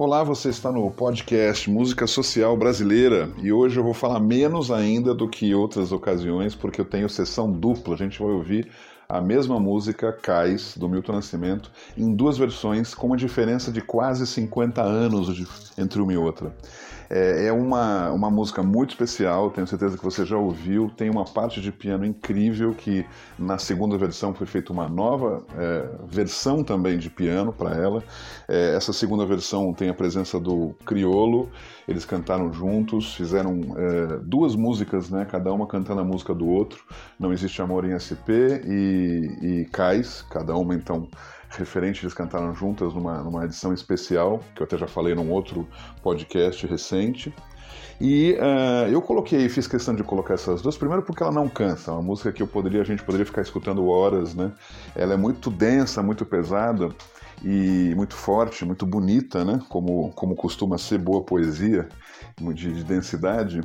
Olá, você está no podcast Música Social Brasileira e hoje eu vou falar menos ainda do que outras ocasiões porque eu tenho sessão dupla. A gente vai ouvir a mesma música, Cais, do Milton Nascimento, em duas versões com uma diferença de quase 50 anos entre uma e outra. É, é uma, uma música muito especial, tenho certeza que você já ouviu. Tem uma parte de piano incrível que na segunda versão foi feita uma nova é, versão também de piano para ela. É, essa segunda versão tem a presença do Criolo, eles cantaram juntos, fizeram é, duas músicas, né, cada uma cantando a música do outro. Não existe amor em SP e, e Cais, cada uma então referente, eles cantaram juntas numa, numa edição especial, que eu até já falei num outro podcast recente. E uh, eu coloquei, fiz questão de colocar essas duas, primeiro porque ela não cansa, é uma música que eu poderia, a gente poderia ficar escutando horas, né? Ela é muito densa, muito pesada e muito forte, muito bonita, né? Como, como costuma ser boa poesia de, de densidade.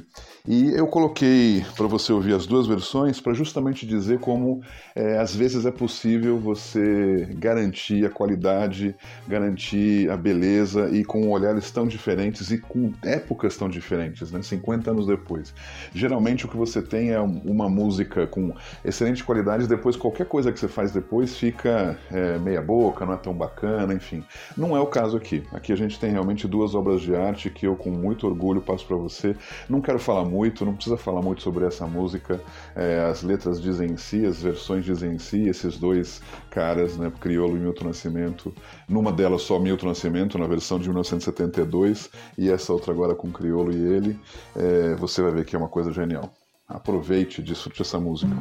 E eu coloquei para você ouvir as duas versões para justamente dizer como é, às vezes é possível você garantir a qualidade, garantir a beleza e com olhares tão diferentes e com épocas tão diferentes, né? 50 anos depois. Geralmente o que você tem é uma música com excelente qualidade, depois qualquer coisa que você faz depois fica é, meia boca, não é tão bacana, enfim. Não é o caso aqui. Aqui a gente tem realmente duas obras de arte que eu com muito orgulho passo para você. Não quero falar muito, não precisa falar muito sobre essa música. É, as letras dizem em si, as versões dizem em si, esses dois caras, né, Criolo e Milton Nascimento. Numa delas só Milton Nascimento, na versão de 1972, e essa outra agora com Criolo e ele. É, você vai ver que é uma coisa genial. Aproveite, desfrute essa música.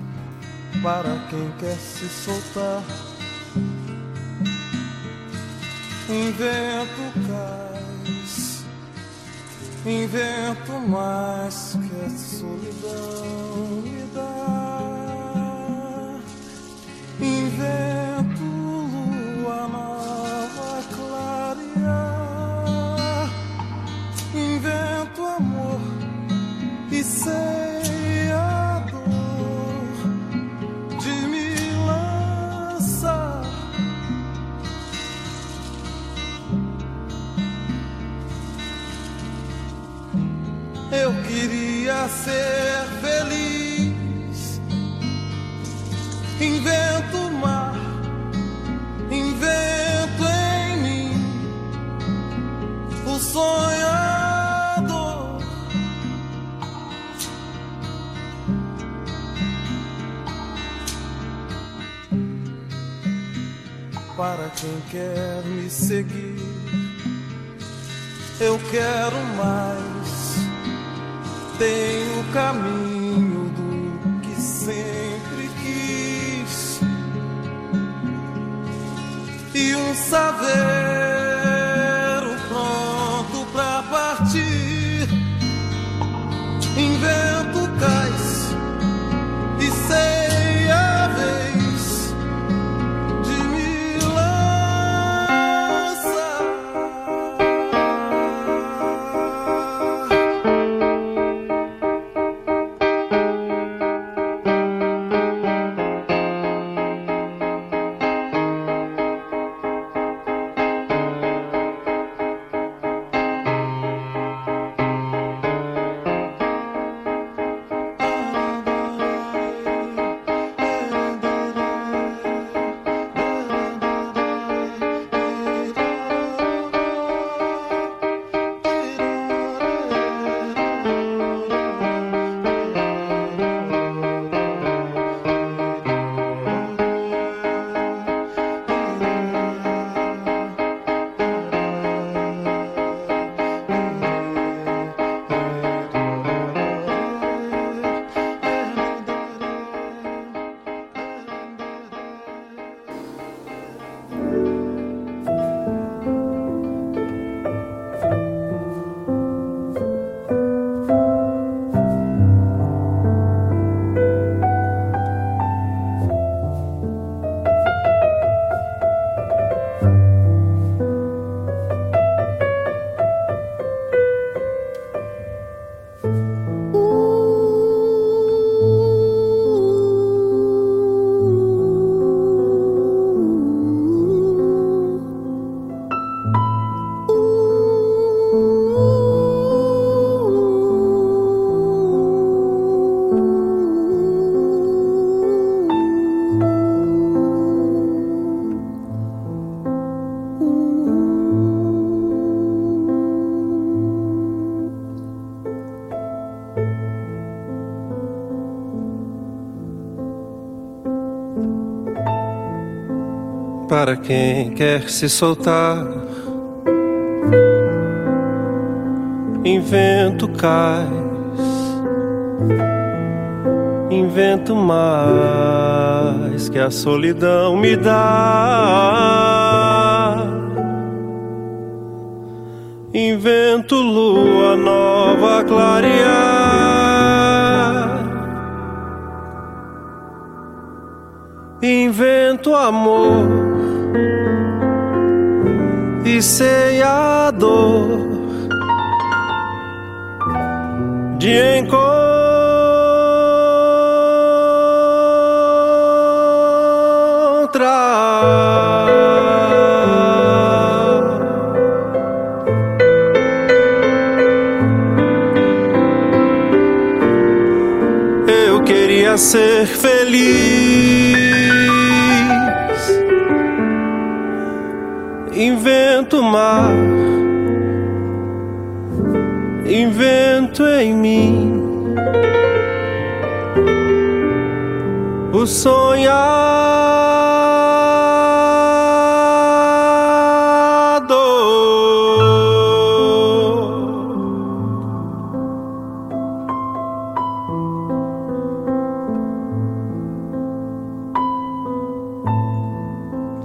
Para quem quer se soltar, invento cais invento mais que a solidão me dá. Invento lua nova clarear. Invento amor e sei. Para quem quer me seguir, eu quero mais tem o caminho do que sempre quis. E um saber para quem quer se soltar. Invento cais, invento mais que a solidão me dá. Invento lua nova clarear. Invento amor sei a dor de encontrar. Eu queria ser feliz. Invento mar, invento em mim o sonhador.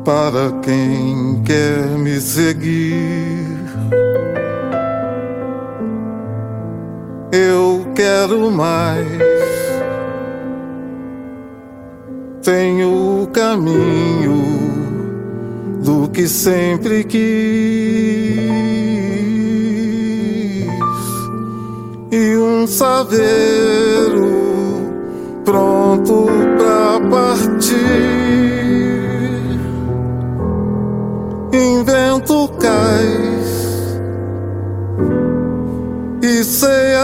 Para quem quer me seguir. Eu quero mais. Tenho o caminho do que sempre quis e um saveiro pronto pra partir. Invento cais. E sei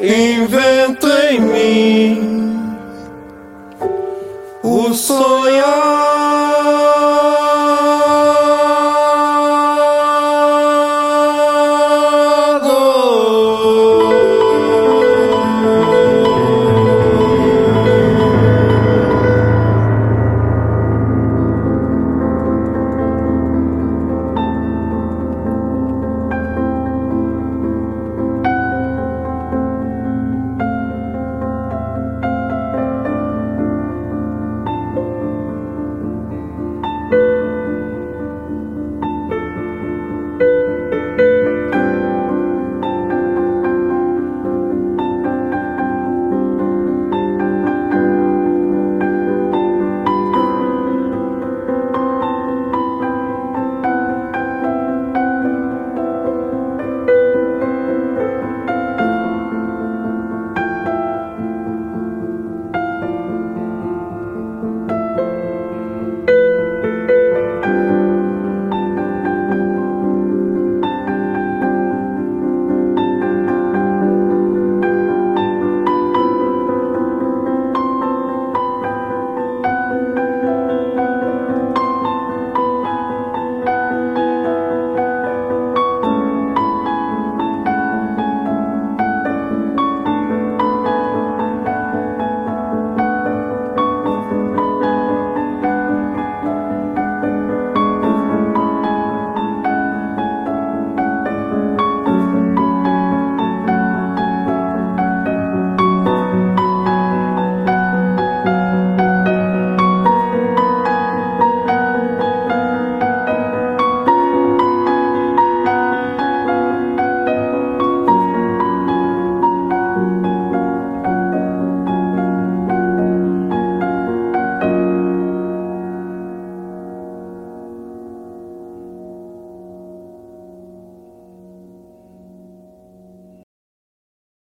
invento em mim o sonhar.